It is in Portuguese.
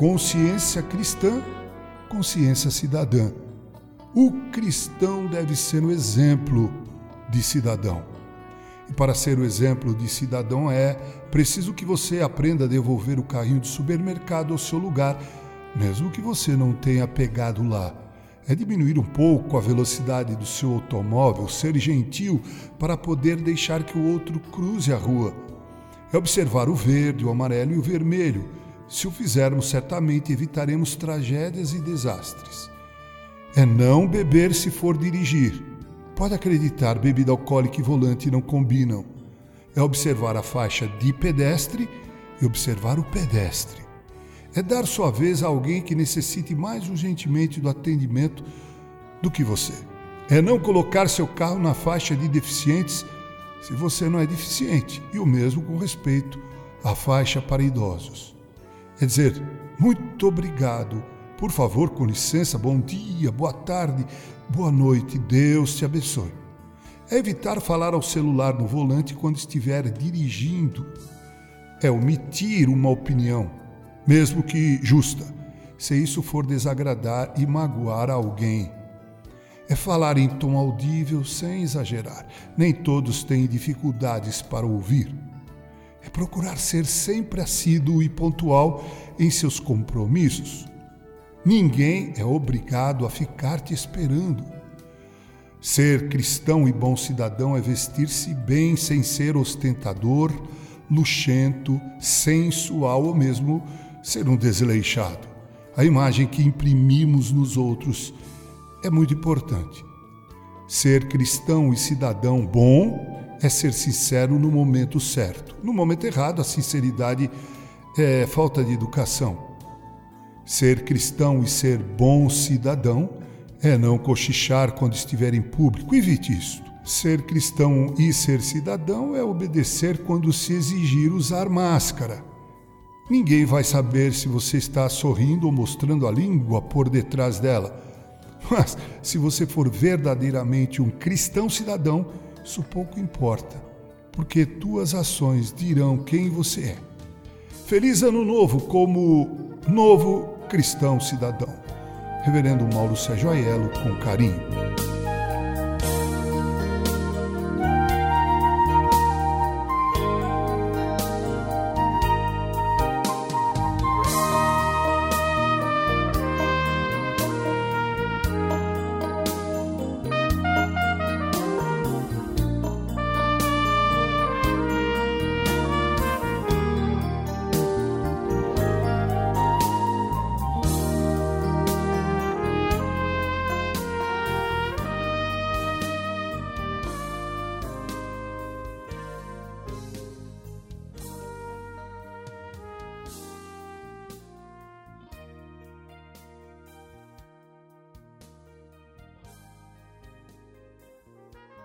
consciência cristã, consciência cidadã. O cristão deve ser o exemplo de cidadão. E para ser o exemplo de cidadão é preciso que você aprenda a devolver o carrinho do supermercado ao seu lugar, mesmo que você não tenha pegado lá. É diminuir um pouco a velocidade do seu automóvel, ser gentil para poder deixar que o outro cruze a rua. É observar o verde, o amarelo e o vermelho. Se o fizermos, certamente evitaremos tragédias e desastres. É não beber se for dirigir Pode acreditar, bebida alcoólica e volante não combinam. É observar a faixa de pedestre e observar o pedestre. É dar sua vez a alguém que necessite mais urgentemente do atendimento do que você. É não colocar seu carro na faixa de deficientes se você não é deficiente, e o mesmo com respeito à faixa para idosos. É dizer, muito obrigado, por favor, com licença, bom dia, boa tarde, Boa noite, Deus te abençoe. É evitar falar ao celular no volante quando estiver dirigindo. É omitir uma opinião, mesmo que justa, se isso for desagradar e magoar alguém. É falar em tom audível sem exagerar. Nem todos têm dificuldades para ouvir. É procurar ser sempre assíduo e pontual em seus compromissos. Ninguém é obrigado a ficar te esperando. Ser cristão e bom cidadão é vestir-se bem sem ser ostentador, luxento, sensual ou mesmo ser um desleixado. A imagem que imprimimos nos outros é muito importante. Ser cristão e cidadão bom é ser sincero no momento certo. No momento errado, a sinceridade é falta de educação. Ser cristão e ser bom cidadão é não cochichar quando estiver em público. Evite isto. Ser cristão e ser cidadão é obedecer quando se exigir usar máscara. Ninguém vai saber se você está sorrindo ou mostrando a língua por detrás dela. Mas se você for verdadeiramente um cristão cidadão, isso pouco importa, porque tuas ações dirão quem você é. Feliz Ano Novo como novo cristão cidadão. Reverendo Mauro Sérgio Aiello, com carinho.